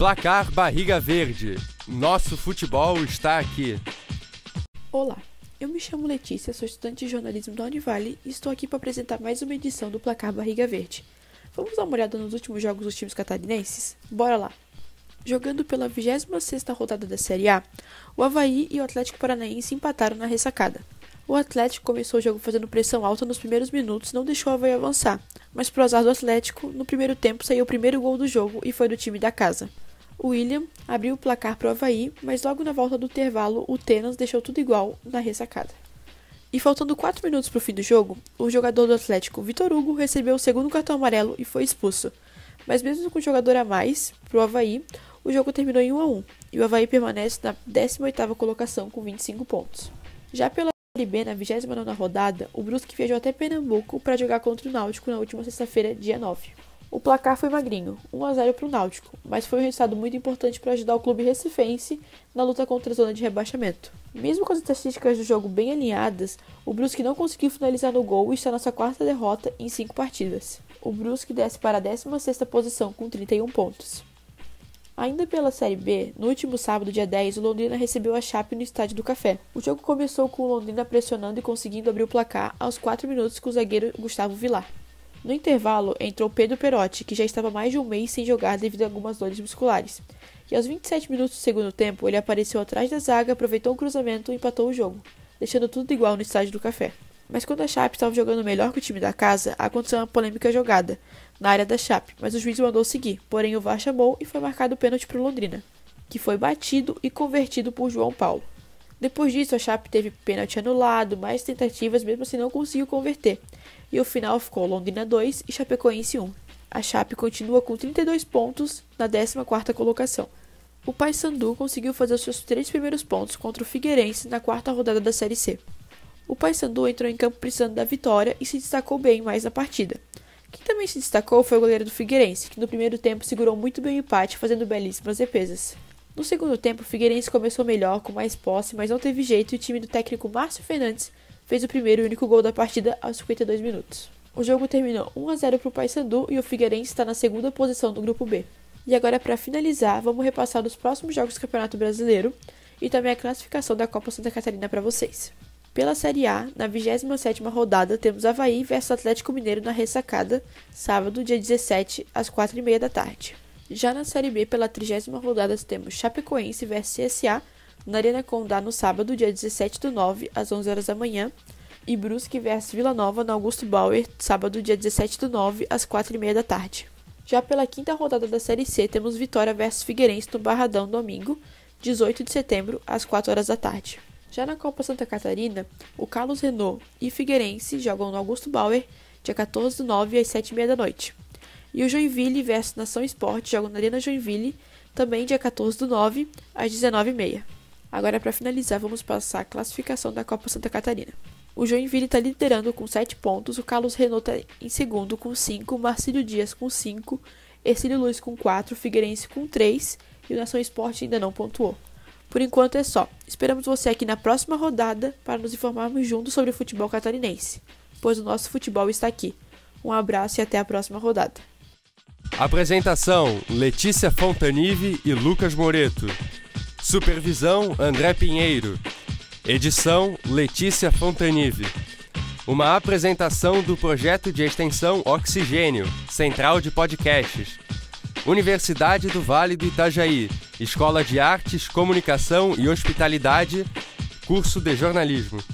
Placar Barriga Verde. Nosso futebol está aqui. Olá, eu me chamo Letícia, sou estudante de jornalismo da Univale e estou aqui para apresentar mais uma edição do Placar Barriga Verde. Vamos dar uma olhada nos últimos jogos dos times catarinenses? Bora lá! Jogando pela 26ª rodada da Série A, o Havaí e o Atlético Paranaense empataram na ressacada. O Atlético começou o jogo fazendo pressão alta nos primeiros minutos não deixou o Havaí avançar, mas pro azar do Atlético, no primeiro tempo saiu o primeiro gol do jogo e foi do time da casa. O William abriu o placar pro Havaí, mas logo na volta do intervalo o Tenas deixou tudo igual na ressacada. E faltando 4 minutos para o fim do jogo, o jogador do Atlético, Vitor Hugo, recebeu o segundo cartão amarelo e foi expulso. Mas mesmo com o jogador a mais pro Havaí, o jogo terminou em 1 a 1 e o Havaí permanece na 18ª colocação com 25 pontos. Já pela Série B, na 29ª rodada, o Brusque viajou até Pernambuco para jogar contra o Náutico na última sexta-feira, dia 9. O placar foi magrinho, 1 a 0 para o Náutico, mas foi um resultado muito importante para ajudar o clube recifense na luta contra a zona de rebaixamento. Mesmo com as estatísticas do jogo bem alinhadas, o Brusque não conseguiu finalizar no gol e está na sua quarta derrota em cinco partidas. O Brusque desce para a 16ª posição com 31 pontos. Ainda pela Série B, no último sábado, dia 10, o Londrina recebeu a Chape no Estádio do Café. O jogo começou com o Londrina pressionando e conseguindo abrir o placar aos 4 minutos com o zagueiro Gustavo Vilar. No intervalo, entrou Pedro Perotti, que já estava mais de um mês sem jogar devido a algumas dores musculares. E aos 27 minutos do segundo tempo, ele apareceu atrás da zaga, aproveitou o cruzamento e empatou o jogo, deixando tudo igual no estádio do Café. Mas quando a Chape estava jogando melhor que o time da casa, aconteceu uma polêmica jogada na área da Chape, mas o juiz mandou seguir. Porém, o VAR chamou e foi marcado o pênalti para o Londrina, que foi batido e convertido por João Paulo. Depois disso, a Chape teve pênalti anulado, mais tentativas, mesmo assim não conseguiu converter. E o final ficou Londrina 2 e Chapecoense 1. A Chape continua com 32 pontos na 14ª colocação. O Paysandu conseguiu fazer os seus três primeiros pontos contra o Figueirense na quarta rodada da Série C. O Paysandu entrou em campo precisando da vitória e se destacou bem mais na partida. Quem também se destacou foi o goleiro do Figueirense, que no primeiro tempo segurou muito bem o empate, fazendo belíssimas defesas. No segundo tempo, o Figueirense começou melhor, com mais posse, mas não teve jeito e o time do técnico Márcio Fernandes fez o primeiro e único gol da partida aos 52 minutos. O jogo terminou 1 a 0 para o Paysandu e o Figueirense está na segunda posição do grupo B. E agora, para finalizar, vamos repassar os próximos jogos do Campeonato Brasileiro e também a classificação da Copa Santa Catarina para vocês. Pela Série A, na 27ª rodada, temos Havaí versus Atlético Mineiro na ressacada, sábado, dia 17, às 4h30 da tarde. Já na Série B, pela 30 rodada, temos Chapecoense versus CSA, na Arena Condá no sábado, dia 17 do 9, às 11 horas da manhã, e Brusque versus Vila Nova no Augusto Bauer, sábado, dia 17 do 9, às 4h30 da tarde. Já pela quinta rodada da Série C, temos Vitória versus Figueirense no Barradão, domingo, 18 de setembro, às 4 horas da tarde. Já na Copa Santa Catarina, o Carlos Renault e Figueirense jogam no Augusto Bauer, dia 14 do 9 às 7h30 da noite. E o Joinville versus Nação Esporte jogam na Arena Joinville, também dia 14 do 9 às 19h30. Agora, para finalizar, vamos passar a classificação da Copa Santa Catarina. O Joinville está liderando com 7 pontos, o Carlos Renault está em segundo com 5, Marcílio Dias com 5, Ercílio Luiz com 4, Figueirense com 3 e o Nação Esporte ainda não pontuou. Por enquanto é só. Esperamos você aqui na próxima rodada para nos informarmos juntos sobre o futebol catarinense, pois o nosso futebol está aqui. Um abraço e até a próxima rodada. Apresentação: Letícia Fontanive e Lucas Moreto. Supervisão: André Pinheiro. Edição: Letícia Fontanive. Uma apresentação do projeto de extensão Oxigênio, Central de Podcasts. Universidade do Vale do Itajaí, Escola de Artes, Comunicação e Hospitalidade, curso de jornalismo.